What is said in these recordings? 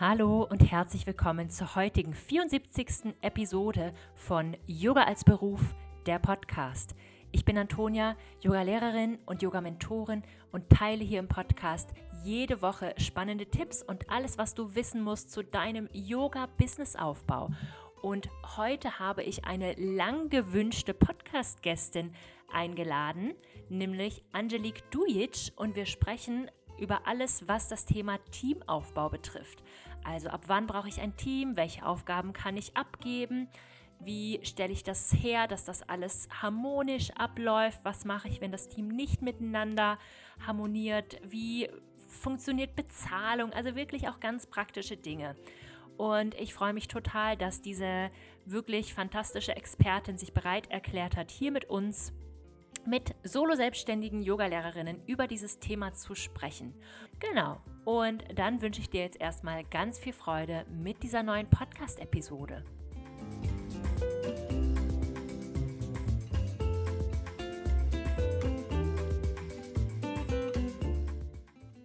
Hallo und herzlich willkommen zur heutigen 74. Episode von Yoga als Beruf, der Podcast. Ich bin Antonia, Yoga-Lehrerin und Yoga-Mentorin und teile hier im Podcast jede Woche spannende Tipps und alles, was du wissen musst zu deinem Yoga-Business-Aufbau. Und heute habe ich eine lang gewünschte Podcast-Gästin eingeladen, nämlich Angelique Dujic und wir sprechen über alles, was das Thema Teamaufbau betrifft. Also ab wann brauche ich ein Team? Welche Aufgaben kann ich abgeben? Wie stelle ich das her, dass das alles harmonisch abläuft? Was mache ich, wenn das Team nicht miteinander harmoniert? Wie funktioniert Bezahlung? Also wirklich auch ganz praktische Dinge. Und ich freue mich total, dass diese wirklich fantastische Expertin sich bereit erklärt hat, hier mit uns mit solo-selbstständigen Yogalehrerinnen über dieses Thema zu sprechen. Genau. Und dann wünsche ich dir jetzt erstmal ganz viel Freude mit dieser neuen Podcast-Episode.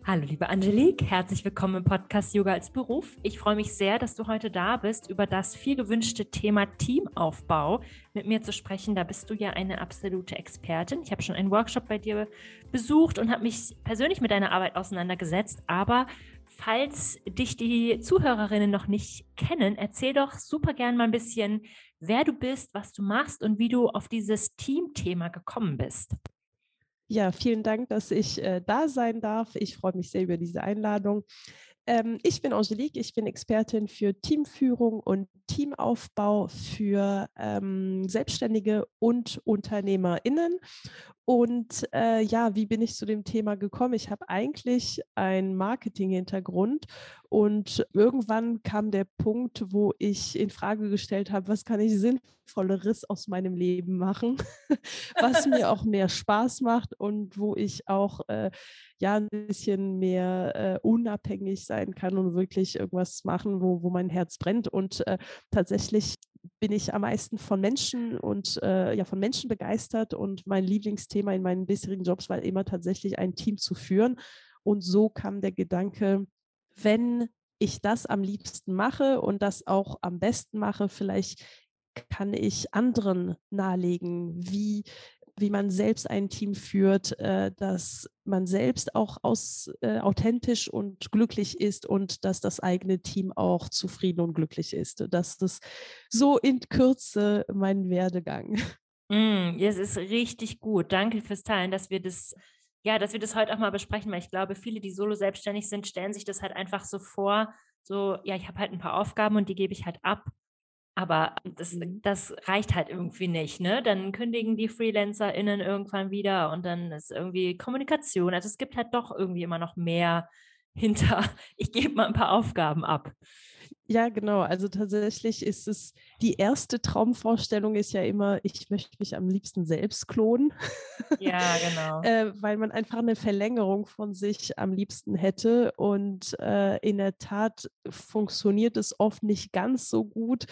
Hallo liebe Angelique, herzlich willkommen im Podcast Yoga als Beruf. Ich freue mich sehr, dass du heute da bist, über das viel gewünschte Thema Teamaufbau mit mir zu sprechen. Da bist du ja eine absolute Expertin. Ich habe schon einen Workshop bei dir besucht und habe mich persönlich mit deiner Arbeit auseinandergesetzt. Aber falls dich die Zuhörerinnen noch nicht kennen, erzähl doch super gern mal ein bisschen, wer du bist, was du machst und wie du auf dieses Teamthema gekommen bist. Ja, vielen Dank, dass ich äh, da sein darf. Ich freue mich sehr über diese Einladung. Ähm, ich bin Angelique, ich bin Expertin für Teamführung und Teamaufbau für ähm, Selbstständige und UnternehmerInnen. Und äh, ja, wie bin ich zu dem Thema gekommen? Ich habe eigentlich einen Marketing-Hintergrund und irgendwann kam der Punkt, wo ich in Frage gestellt habe, was kann ich sinnvolleres aus meinem Leben machen, was mir auch mehr Spaß macht und wo ich auch äh, ja ein bisschen mehr äh, unabhängig sein kann und wirklich irgendwas machen, wo, wo mein Herz brennt. Und äh, tatsächlich bin ich am meisten von Menschen und äh, ja von Menschen begeistert und mein Lieblingsthema in meinen bisherigen Jobs war immer tatsächlich ein Team zu führen. Und so kam der Gedanke, wenn ich das am liebsten mache und das auch am besten mache, vielleicht kann ich anderen nahelegen, wie wie man selbst ein Team führt, äh, dass man selbst auch aus, äh, authentisch und glücklich ist und dass das eigene Team auch zufrieden und glücklich ist. Das ist so in Kürze mein Werdegang. Mm, es ist richtig gut. Danke fürs Teilen, dass wir das, ja, dass wir das heute auch mal besprechen, weil ich glaube, viele, die solo selbstständig sind, stellen sich das halt einfach so vor, so, ja, ich habe halt ein paar Aufgaben und die gebe ich halt ab. Aber das, mhm. das reicht halt irgendwie nicht, ne? Dann kündigen die FreelancerInnen irgendwann wieder und dann ist irgendwie Kommunikation. Also es gibt halt doch irgendwie immer noch mehr hinter, ich gebe mal ein paar Aufgaben ab. Ja, genau. Also tatsächlich ist es, die erste Traumvorstellung ist ja immer, ich möchte mich am liebsten selbst klonen. Ja, genau. äh, weil man einfach eine Verlängerung von sich am liebsten hätte. Und äh, in der Tat funktioniert es oft nicht ganz so gut,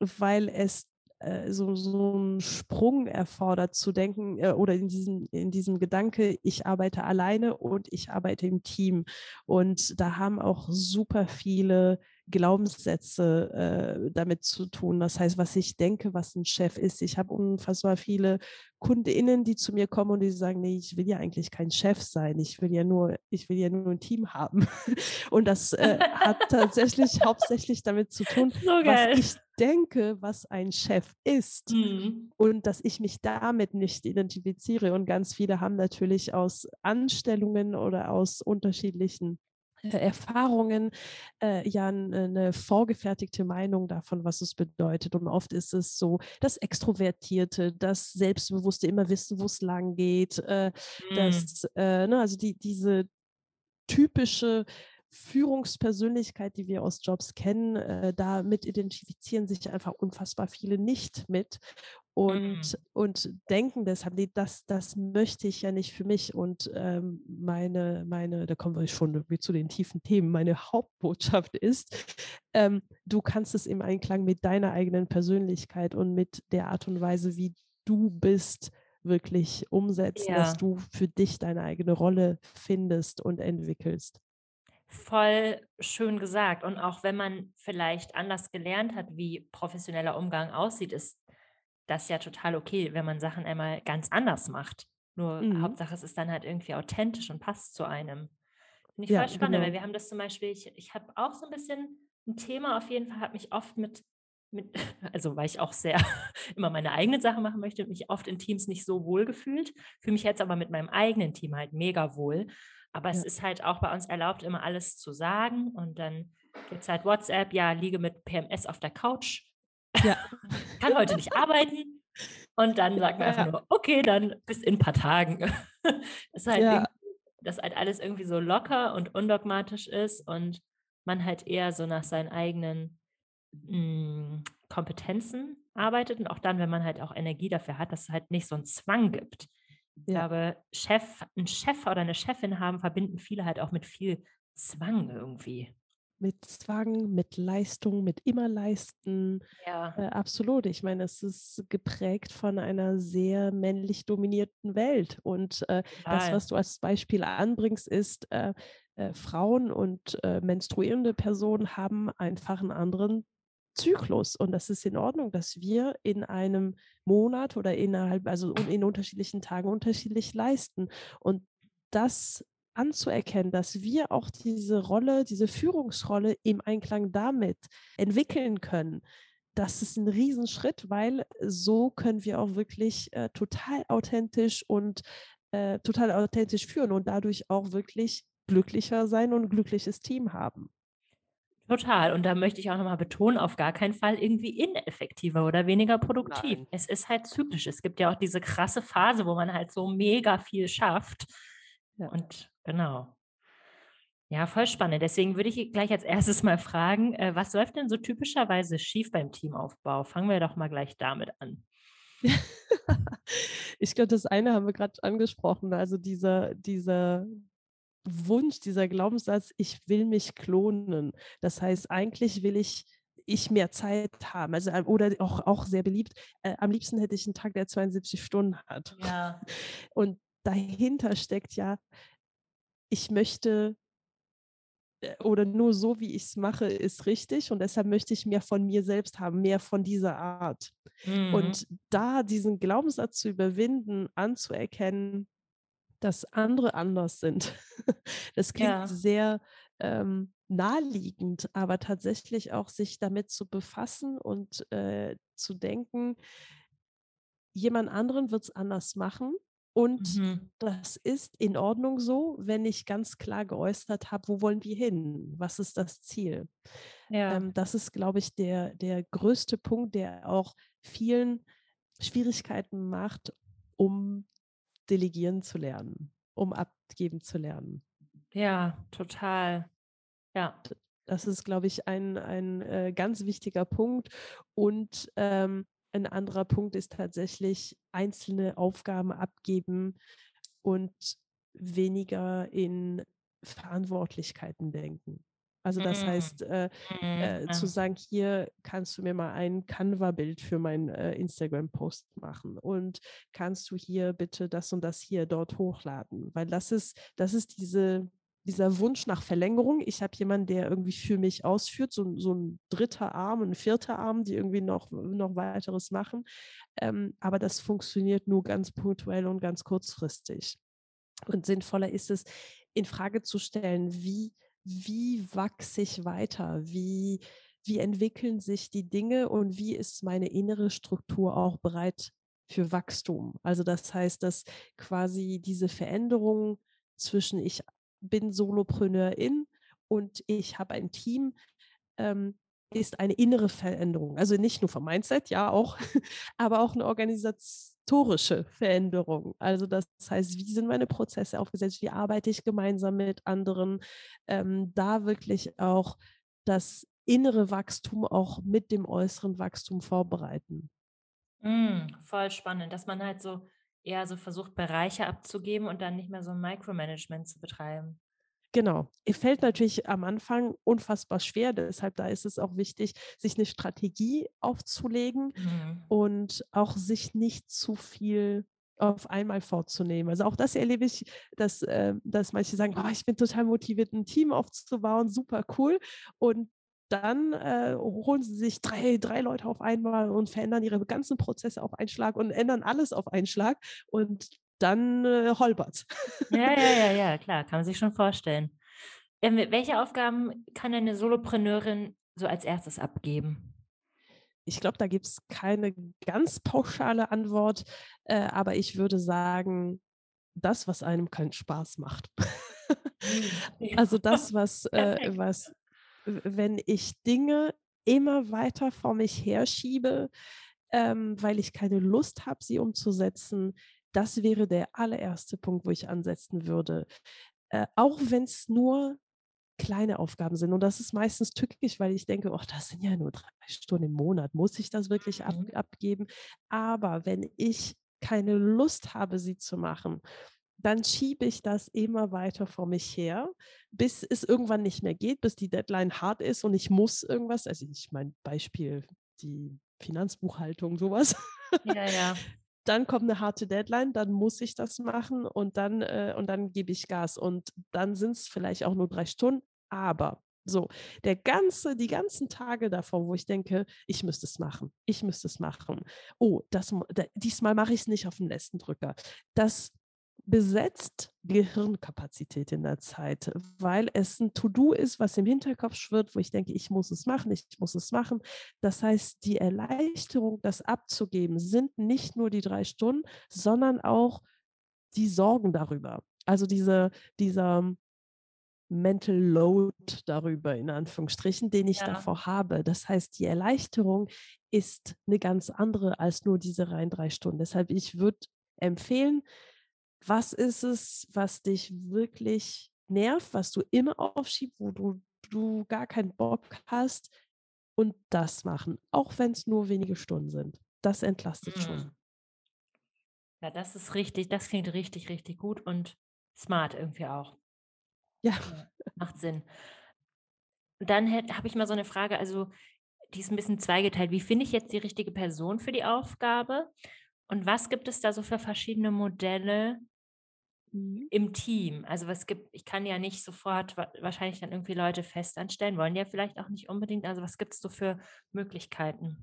weil es äh, so, so einen Sprung erfordert zu denken äh, oder in diesem, in diesem Gedanke, ich arbeite alleine und ich arbeite im Team. Und da haben auch super viele Glaubenssätze äh, damit zu tun. Das heißt, was ich denke, was ein Chef ist. Ich habe unfassbar viele KundInnen, die zu mir kommen und die sagen, nee, ich will ja eigentlich kein Chef sein. Ich will ja nur, ich will ja nur ein Team haben. Und das äh, hat tatsächlich hauptsächlich damit zu tun, so was ich denke, was ein Chef ist. Mhm. Und dass ich mich damit nicht identifiziere. Und ganz viele haben natürlich aus Anstellungen oder aus unterschiedlichen äh, Erfahrungen, äh, ja eine vorgefertigte Meinung davon, was es bedeutet. Und oft ist es so, das Extrovertierte, das Selbstbewusste immer wissen, wo es lang geht, äh, mm. das, äh, ne, also die, diese typische Führungspersönlichkeit, die wir aus Jobs kennen, äh, damit identifizieren sich einfach unfassbar viele nicht mit und, mhm. und denken deshalb, nee, das, das möchte ich ja nicht für mich. Und ähm, meine, meine, da kommen wir schon zu den tiefen Themen, meine Hauptbotschaft ist, ähm, du kannst es im Einklang mit deiner eigenen Persönlichkeit und mit der Art und Weise, wie du bist, wirklich umsetzen, ja. dass du für dich deine eigene Rolle findest und entwickelst. Voll schön gesagt. Und auch wenn man vielleicht anders gelernt hat, wie professioneller Umgang aussieht, ist das ja total okay, wenn man Sachen einmal ganz anders macht. Nur Mhm. Hauptsache, es ist dann halt irgendwie authentisch und passt zu einem. Finde ich Ja, voll spannend, weil genau. wir haben das zum Beispiel, ich, ich habe auch so ein bisschen ein Thema auf jeden Fall, habe mich oft mit, mit, also weil ich auch sehr immer meine eigenen Sachen machen möchte, mich oft in Teams nicht so wohl gefühlt, fühle mich jetzt aber mit meinem eigenen Team halt mega wohl. Aber es Ja. ist halt auch bei uns erlaubt, immer alles zu sagen. Und dann gibt es halt WhatsApp, ja, liege mit PMS auf der Couch, Ja. kann heute nicht arbeiten. Und dann sagt man einfach Ja. nur, okay, dann bis in ein paar Tagen. Das ist halt Ja. dass halt alles irgendwie so locker und undogmatisch ist und man halt eher so nach seinen eigenen hm, Kompetenzen arbeitet und auch dann, wenn man halt auch Energie dafür hat, dass es halt nicht so einen Zwang gibt. Ich Ja. glaube, Chef 'n Chef oder eine Chefin haben, verbinden viele halt auch mit viel Zwang irgendwie. Mit Zwang, mit Leistung, mit immer leisten. Ja. Äh, absolut. Ich meine, es ist geprägt von einer sehr männlich dominierten Welt. Und äh, das, was du als Beispiel anbringst, ist, äh, äh, Frauen und äh, menstruierende Personen haben einfach einen anderen Zyklus. Und das ist in Ordnung, dass wir in einem Monat oder innerhalb, also in unterschiedlichen Tagen unterschiedlich leisten. Und das anzuerkennen, dass wir auch diese Rolle, diese Führungsrolle im Einklang damit entwickeln können, das ist ein Riesenschritt, weil so können wir auch wirklich äh, total authentisch und äh, total authentisch führen und dadurch auch wirklich glücklicher sein und ein glückliches Team haben. Total. Und da möchte ich auch noch mal betonen, auf gar keinen Fall irgendwie ineffektiver oder weniger produktiv. Nein. Es ist halt zyklisch. Es gibt ja auch diese krasse Phase, wo man halt so mega viel schafft. Ja. Und genau. Ja, voll spannend. Deswegen würde ich gleich als erstes mal fragen, äh, was läuft denn so typischerweise schief beim Teamaufbau? Fangen wir doch mal gleich damit an. Ich glaube, das eine haben wir gerade angesprochen, also dieser, dieser Wunsch, dieser Glaubenssatz, ich will mich klonen. Das heißt, eigentlich will ich ich mehr Zeit haben. Also äh, oder auch, auch sehr beliebt. Äh, am liebsten hätte ich einen Tag, der 72 Stunden hat. Ja. Und dahinter steckt ja, ich möchte äh, oder nur so, wie ich es mache, ist richtig. Und deshalb möchte ich mehr von mir selbst haben, mehr von dieser Art. Mhm. Und da diesen Glaubenssatz zu überwinden, anzuerkennen, dass andere anders sind. Das klingt Ja. sehr ähm, naheliegend, aber tatsächlich auch sich damit zu befassen und äh, zu denken, jemand anderen wird es anders machen und Mhm. das ist in Ordnung so, wenn ich ganz klar geäußert habe, wo wollen wir hin? Was ist das Ziel? Ja. Ähm, das ist, glaube ich, der, der größte Punkt, der auch vielen Schwierigkeiten macht, um delegieren zu lernen, um abgeben zu lernen. Ja, total. Ja. Das ist, glaube ich, ein, ein äh, ganz wichtiger Punkt. Und ähm, ein anderer Punkt ist tatsächlich einzelne Aufgaben abgeben und weniger in Verantwortlichkeiten denken. Also das Mhm. heißt, äh, Mhm. äh, zu sagen, hier kannst du mir mal ein Canva-Bild für meinen äh, Instagram-Post machen und kannst du hier bitte das und das hier dort hochladen, weil das ist, das ist diese, dieser Wunsch nach Verlängerung. Ich habe jemanden, der irgendwie für mich ausführt, so, so ein dritter Arm, ein vierter Arm, die irgendwie noch, noch weiteres machen. Ähm, aber das funktioniert nur ganz punktuell und ganz kurzfristig. Und sinnvoller ist es, in Frage zu stellen, wie, wie wachse ich weiter? Wie, wie entwickeln sich die Dinge und wie ist meine innere Struktur auch bereit für Wachstum? Also das heißt, dass quasi diese Veränderung zwischen ich bin Solopreneurin und ich habe ein Team, ähm, ist eine innere Veränderung. Also nicht nur vom Mindset, ja auch, aber auch eine organisatorische Veränderung. Also das heißt, wie sind meine Prozesse aufgesetzt? Wie arbeite ich gemeinsam mit anderen? Ähm, da wirklich auch das innere Wachstum auch mit dem äußeren Wachstum vorbereiten. Mhm. Voll spannend, dass man halt so eher so versucht, Bereiche abzugeben und dann nicht mehr so 'n Micromanagement zu betreiben. Genau. Es fällt natürlich am Anfang unfassbar schwer, deshalb da ist es auch wichtig, sich eine Strategie aufzulegen Mhm. und auch sich nicht zu viel auf einmal vorzunehmen. Also auch das erlebe ich, dass, äh, dass manche sagen, oh, ich bin total motiviert, ein Team aufzubauen, super cool. Und dann äh, holen sie sich drei, drei Leute auf einmal und verändern ihre ganzen Prozesse auf einen Schlag und ändern alles auf einen Schlag. Und dann äh, holpert. Ja, ja, ja, ja, klar, kann man sich schon vorstellen. Ähm, welche Aufgaben kann eine Solopreneurin so als erstes abgeben? Ich glaube, da gibt es keine ganz pauschale Antwort, äh, aber ich würde sagen, das, was einem keinen Spaß macht. Hm, also das, was, äh, was, wenn ich Dinge immer weiter vor mich herschiebe, ähm, weil ich keine Lust habe, sie umzusetzen, das wäre der allererste Punkt, wo ich ansetzen würde. Äh, auch wenn es nur kleine Aufgaben sind. Und das ist meistens tückisch, weil ich denke, oh, das sind ja nur drei Stunden im Monat. Muss ich das wirklich ab, mhm. abgeben? Aber wenn ich keine Lust habe, sie zu machen, dann schiebe ich das immer weiter vor mich her, bis es irgendwann nicht mehr geht, bis die Deadline hart ist und ich muss irgendwas, also ich mein Beispiel, die Finanzbuchhaltung, sowas. Ja, ja. Dann kommt eine harte Deadline, dann muss ich das machen und dann, äh, und dann gebe ich Gas. Und dann sind es vielleicht auch nur drei Stunden, aber so, der ganze, die ganzen Tage davor, wo ich denke, ich müsste es machen, ich müsste es machen. Oh, das, diesmal mache ich es nicht auf den letzten Drücker. Das besetzt Gehirnkapazität in der Zeit, weil es ein To-Do ist, was im Hinterkopf schwirrt, wo ich denke, ich muss es machen, ich muss es machen. Das heißt, die Erleichterung, das abzugeben, sind nicht nur die drei Stunden, sondern auch die Sorgen darüber. Also diese, dieser Mental Load darüber, in Anführungsstrichen, den ich ja. davor habe. Das heißt, die Erleichterung ist eine ganz andere als nur diese rein drei Stunden. Deshalb, ich würde empfehlen, was ist es, was dich wirklich nervt, was du immer aufschiebst, wo du, du gar keinen Bock hast und das machen, auch wenn es nur wenige Stunden sind. Das entlastet mhm. schon. Ja, das ist richtig, das klingt richtig, richtig gut und smart irgendwie auch. Ja. Macht Sinn. Dann habe ich mal so eine Frage, also die ist ein bisschen zweigeteilt. Wie finde ich jetzt die richtige Person für die Aufgabe? Und was gibt es da so für verschiedene Modelle mhm. im Team? Also was gibt, ich kann ja nicht sofort wahrscheinlich dann irgendwie Leute fest anstellen, wollen ja vielleicht auch nicht unbedingt. Also was gibt es so für Möglichkeiten?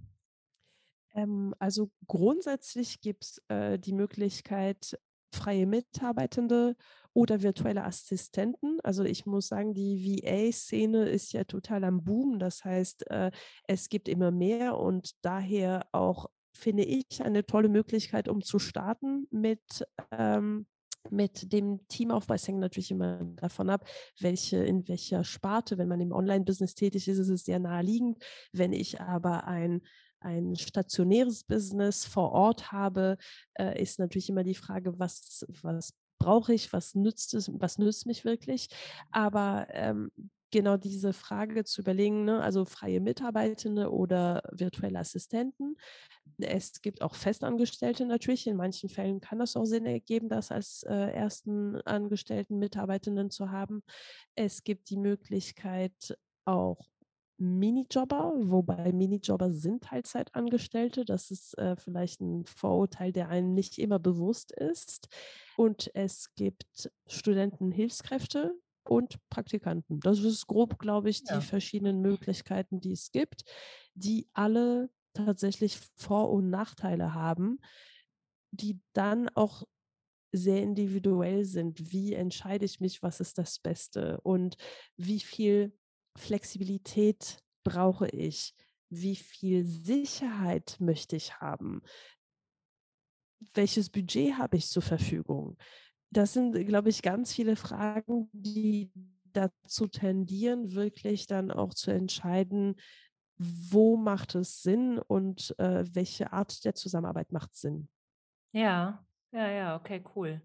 Ähm, also grundsätzlich gibt es äh, die Möglichkeit, freie Mitarbeitende oder virtuelle Assistenten. Also ich muss sagen, die VA-Szene ist ja total am Boom. Das heißt, äh, es gibt immer mehr und daher auch finde ich eine tolle Möglichkeit, um zu starten mit ähm, mit dem Teamaufbau. Hängt natürlich immer davon ab, welche, in welcher Sparte, wenn man im Online-Business tätig ist, ist es sehr naheliegend. Wenn ich aber ein ein stationäres Business vor Ort habe, äh, ist natürlich immer die Frage, was, was brauche ich, was nützt es, was nützt mich wirklich. Aber ähm, genau diese Frage zu überlegen, ne? also freie Mitarbeitende oder virtuelle Assistenten. Es gibt auch Festangestellte natürlich. In manchen Fällen kann das auch Sinn ergeben, das als äh, ersten angestellten Mitarbeitenden zu haben. Es gibt die Möglichkeit, auch Minijobber, wobei Minijobber sind Teilzeitangestellte. Das ist äh, vielleicht ein Vorurteil, der einem nicht immer bewusst ist. Und es gibt Studentenhilfskräfte und Praktikanten. Das ist grob, glaube ich, die ja. verschiedenen Möglichkeiten, die es gibt, die alle tatsächlich Vor- und Nachteile haben, die dann auch sehr individuell sind. Wie entscheide ich mich, was ist das Beste und wie viel Flexibilität brauche ich? Wie viel Sicherheit möchte ich haben? Welches Budget habe ich zur Verfügung? Das sind, glaube ich, ganz viele Fragen, die dazu tendieren, wirklich dann auch zu entscheiden, wo macht es Sinn und äh, welche Art der Zusammenarbeit macht Sinn. Ja, ja, ja, okay, cool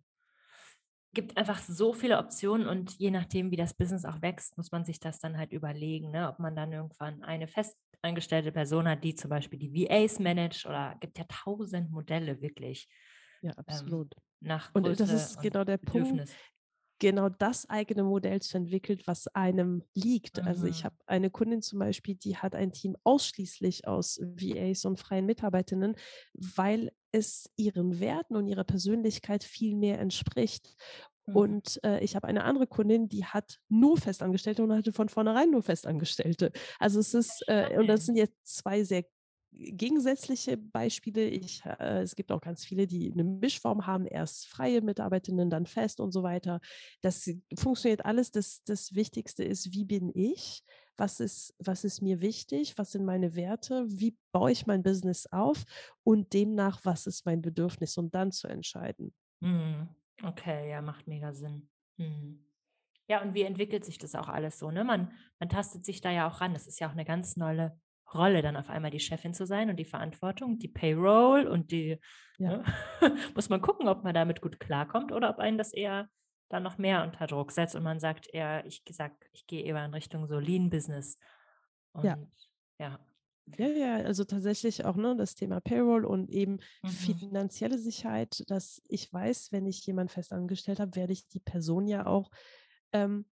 gibt einfach so viele Optionen und je nachdem, wie das Business auch wächst, muss man sich das dann halt überlegen, ne? ob man dann irgendwann eine festangestellte Person hat, die zum Beispiel die VAs managt oder gibt ja tausend Modelle wirklich. Ja, ähm, absolut. Ähm, nach Größe und das ist genau der Punkt, genau das eigene Modell zu entwickeln, was einem liegt. Mhm. Also ich mhm. habe eine Kundin zum Beispiel, die hat ein Team ausschließlich aus VAs und freien Mitarbeiterinnen, weil es ihren Werten und ihrer Persönlichkeit viel mehr entspricht. Mhm. Und äh, ich habe eine andere Kundin, die hat nur Festangestellte und hatte von vornherein nur Festangestellte. Also es ist, äh, und das sind jetzt zwei sehr gegensätzliche Beispiele. Ich, äh, es gibt auch ganz viele, die eine Mischform haben, erst freie Mitarbeiterinnen, dann fest und so weiter. Das funktioniert alles. Das, das Wichtigste ist, wie bin ich? Was ist, was ist mir wichtig? Was sind meine Werte? Wie baue ich mein Business auf? Und demnach, was ist mein Bedürfnis? Und dann zu entscheiden. Mhm. Okay, ja, macht mega Sinn. Mhm. Ja, und wie entwickelt sich das auch alles so? Ne? Man, man tastet sich da ja auch ran. Das ist ja auch eine ganz neue Rolle, dann auf einmal die Chefin zu sein und die Verantwortung, die Payroll und die, Ja. ne? muss man gucken, ob man damit gut klarkommt oder ob einen das eher dann noch mehr unter Druck setzt und man sagt eher, ich sag, ich gehe eher in Richtung so Lean Business. Und Ja. ja. Ja, ja, also tatsächlich auch ne, das Thema Payroll und eben Mhm. finanzielle Sicherheit, dass ich weiß, wenn ich jemanden fest angestellt habe, werde ich die Person ja auch ähm,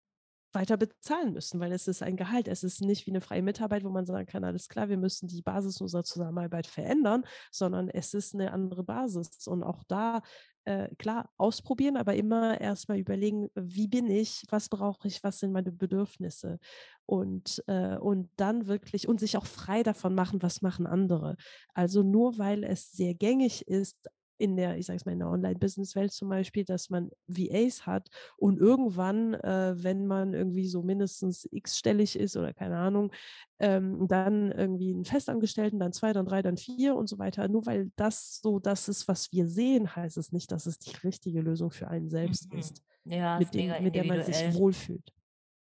weiter bezahlen müssen, weil es ist ein Gehalt. Es ist nicht wie eine freie Mitarbeit, wo man sagen kann, alles klar, wir müssen die Basis unserer Zusammenarbeit verändern, sondern es ist eine andere Basis. Und auch da, äh, klar, ausprobieren, aber immer erstmal überlegen, wie bin ich, was brauche ich, was sind meine Bedürfnisse. Und, äh, und dann wirklich, und sich auch frei davon machen, was machen andere. Also nur weil es sehr gängig ist, in der, ich sage es mal, in der Online-Business-Welt zum Beispiel, dass man VAs hat und irgendwann, äh, wenn man irgendwie so mindestens x-stellig ist oder keine Ahnung, ähm, dann irgendwie einen Festangestellten, dann zwei, dann drei, dann vier und so weiter. Nur weil das so das ist, was wir sehen, heißt es nicht, dass es die richtige Lösung für einen selbst Mhm. ist, Ja, mit, dem, mit der man sich wohlfühlt.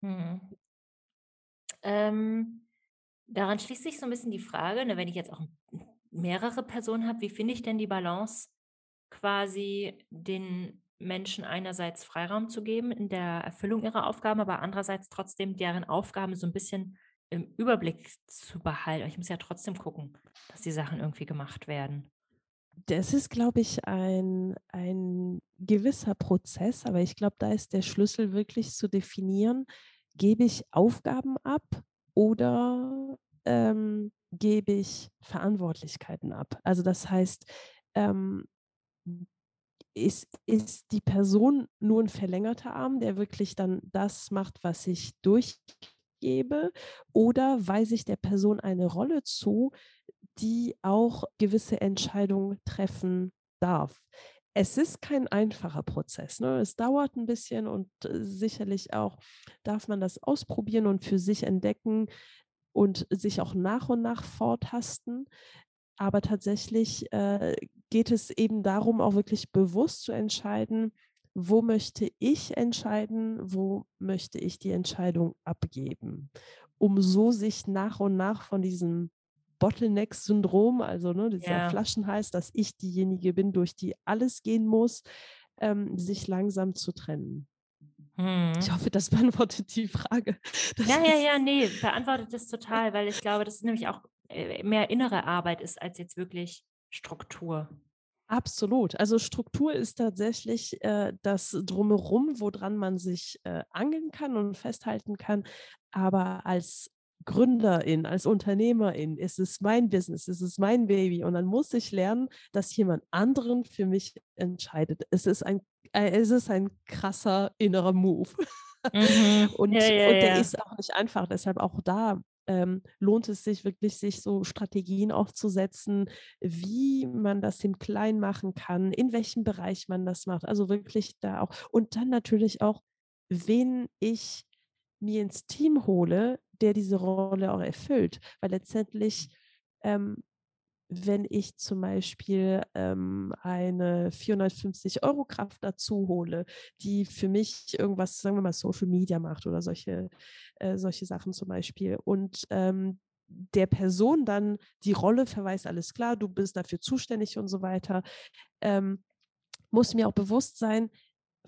Mhm. Ähm, daran schließt sich so ein bisschen die Frage, ne, wenn ich jetzt auch mehrere Personen habe, wie finde ich denn die Balance, quasi den Menschen einerseits Freiraum zu geben in der Erfüllung ihrer Aufgaben, aber andererseits trotzdem deren Aufgaben so ein bisschen im Überblick zu behalten. Ich muss ja trotzdem gucken, dass die Sachen irgendwie gemacht werden. Das ist, glaube ich, ein, ein gewisser Prozess, aber ich glaube, da ist der Schlüssel wirklich zu definieren, gebe ich Aufgaben ab oder ähm, gebe ich Verantwortlichkeiten ab. Also das heißt, ähm, ist, ist die Person nur ein verlängerter Arm, der wirklich dann das macht, was ich durchgebe, oder weise ich der Person eine Rolle zu, die auch gewisse Entscheidungen treffen darf. Es ist kein einfacher Prozess. Ne? Es dauert ein bisschen und äh, sicherlich auch darf man das ausprobieren und für sich entdecken und sich auch nach und nach vortasten. Aber tatsächlich äh, geht es eben darum, auch wirklich bewusst zu entscheiden, wo möchte ich entscheiden, wo möchte ich die Entscheidung abgeben, um so sich nach und nach von diesem Bottleneck-Syndrom, also ne, dieser Ja. Flaschenhals, dass ich diejenige bin, durch die alles gehen muss, ähm, sich langsam zu trennen. Ich hoffe, das beantwortet die Frage. Das Ja, ja, ist- ja, nee, beantwortet das total, weil ich glaube, dass es nämlich auch äh, mehr innere Arbeit ist als jetzt wirklich Struktur. Absolut. Also Struktur ist tatsächlich äh, das Drumherum, woran man sich äh, angeln kann und festhalten kann. Aber als Gründerin, als Unternehmerin ist es mein Business, ist es mein Baby. Und dann muss ich lernen, dass jemand anderen für mich entscheidet. Es ist ein, äh, es ist ein krasser innerer Move. Mhm. Und, Ja, ja, und der ja. ist auch nicht einfach. Deshalb auch da ähm, lohnt es sich wirklich, sich so Strategien aufzusetzen, wie man das im Kleinen machen kann, in welchem Bereich man das macht. Also wirklich da auch. Und dann natürlich auch, wen ich mir ins Team hole, der diese Rolle auch erfüllt. Weil letztendlich ähm, wenn ich zum Beispiel ähm, eine 450 Euro Kraft dazu hole, die für mich irgendwas, sagen wir mal, Social Media macht oder solche, äh, solche Sachen zum Beispiel und ähm, der Person dann die Rolle verweist, alles klar, du bist dafür zuständig und so weiter, ähm, muss mir auch bewusst sein,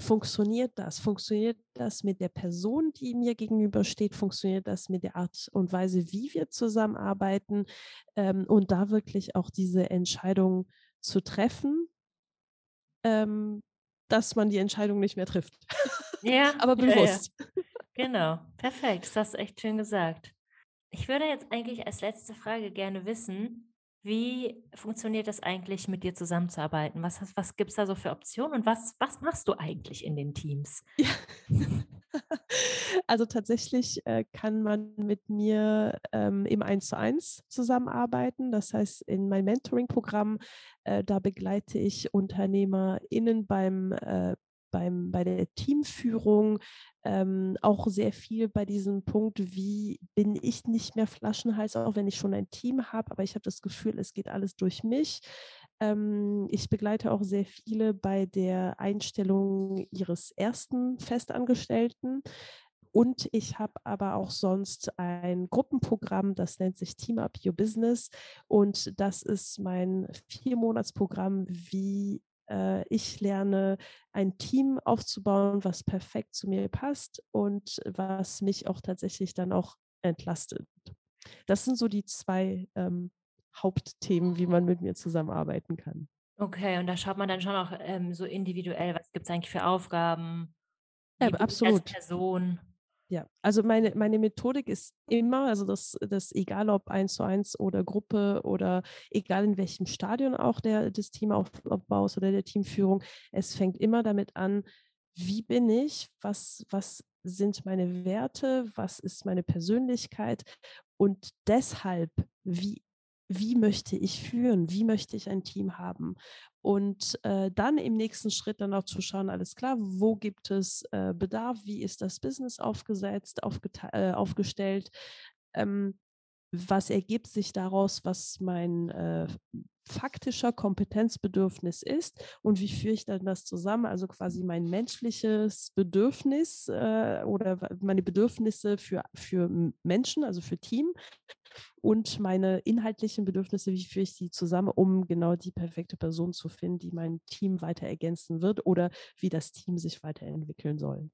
funktioniert das? Funktioniert das mit der Person, die mir gegenübersteht? Funktioniert das mit der Art und Weise, wie wir zusammenarbeiten? Ähm, und da wirklich auch diese Entscheidung zu treffen, ähm, dass man die Entscheidung nicht mehr trifft. Ja, Aber ja, ja. bewusst. Genau, perfekt. Das hast du echt schön gesagt. Ich würde jetzt eigentlich als letzte Frage gerne wissen, Wie funktioniert das eigentlich, mit dir zusammenzuarbeiten? Was, was gibt es da so für Optionen und was, was machst du eigentlich in den Teams? Ja. Also tatsächlich äh, kann man mit mir ähm, im 1 zu 1 zusammenarbeiten. Das heißt, in meinem Mentoring-Programm, äh, da begleite ich UnternehmerInnen beim äh, beim, bei der Teamführung ähm, auch sehr viel bei diesem Punkt, wie bin ich nicht mehr Flaschenhals, auch wenn ich schon ein Team habe, aber ich habe das Gefühl, es geht alles durch mich. Ähm, ich begleite auch sehr viele bei der Einstellung ihres ersten Festangestellten. Und ich habe aber auch sonst ein Gruppenprogramm, das nennt sich Team Up Your Business. Und das ist mein Viermonatsprogramm, wie äh, ich lerne, ein Team aufzubauen, was perfekt zu mir passt und was mich auch tatsächlich dann auch entlastet. Das sind so die zwei ähm, Hauptthemen, wie man mit mir zusammenarbeiten kann. Okay, und da schaut man dann schon auch ähm, so individuell, was gibt es eigentlich für Aufgaben? Wie ja, absolut. als Person? Ja, also meine, meine Methodik ist immer, also das, das egal ob eins zu eins oder Gruppe oder egal in welchem Stadion auch der, des Teamaufbaus oder der Teamführung, es fängt immer damit an, wie bin ich, was, was sind meine Werte, was ist meine Persönlichkeit und deshalb, wie wie möchte ich führen, wie möchte ich ein Team haben. Und äh, dann im nächsten Schritt dann auch zu schauen, alles klar, wo gibt es äh, Bedarf, wie ist das Business aufgesetzt, äh, aufgestellt, ähm, was ergibt sich daraus, was mein äh, faktischer Kompetenzbedürfnis ist? Und wie führe ich dann das zusammen, also quasi mein menschliches Bedürfnis äh, oder meine Bedürfnisse für, für Menschen, also für Team und meine inhaltlichen Bedürfnisse, wie führe ich die zusammen, um genau die perfekte Person zu finden, die mein Team weiter ergänzen wird oder wie das Team sich weiterentwickeln soll.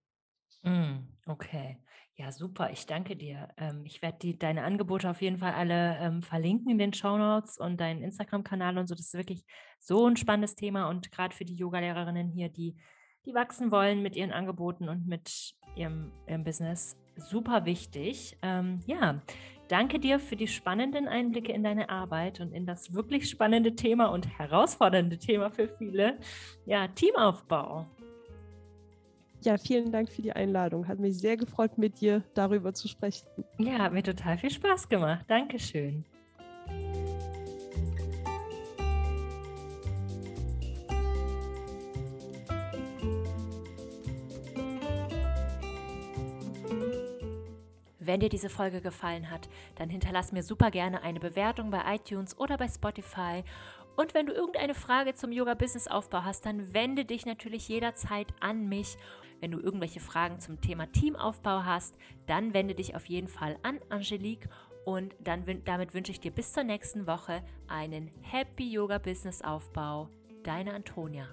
Mm, okay, ja, super. Ich danke dir. Ähm, ich werde deine Angebote auf jeden Fall alle ähm, verlinken in den Show Notes und deinen Instagram-Kanal und so. Das ist wirklich so ein spannendes Thema und gerade für die Yoga-Lehrerinnen hier, die, die wachsen wollen mit ihren Angeboten und mit ihrem, ihrem Business, super wichtig. Ähm, ja, Danke dir für die spannenden Einblicke in deine Arbeit und in das wirklich spannende Thema und herausfordernde Thema für viele, ja, Teamaufbau. Ja, vielen Dank für die Einladung. Hat mich sehr gefreut, mit dir darüber zu sprechen. Ja, hat mir total viel Spaß gemacht. Dankeschön. Wenn dir diese Folge gefallen hat, dann hinterlass mir super gerne eine Bewertung bei iTunes oder bei Spotify. Und wenn du irgendeine Frage zum Yoga-Business-Aufbau hast, dann wende dich natürlich jederzeit an mich. Wenn du irgendwelche Fragen zum Thema Teamaufbau hast, dann wende dich auf jeden Fall an Angelique. Und dann, damit wünsche ich dir bis zur nächsten Woche einen Happy Yoga Business Aufbau. Deine Antonia.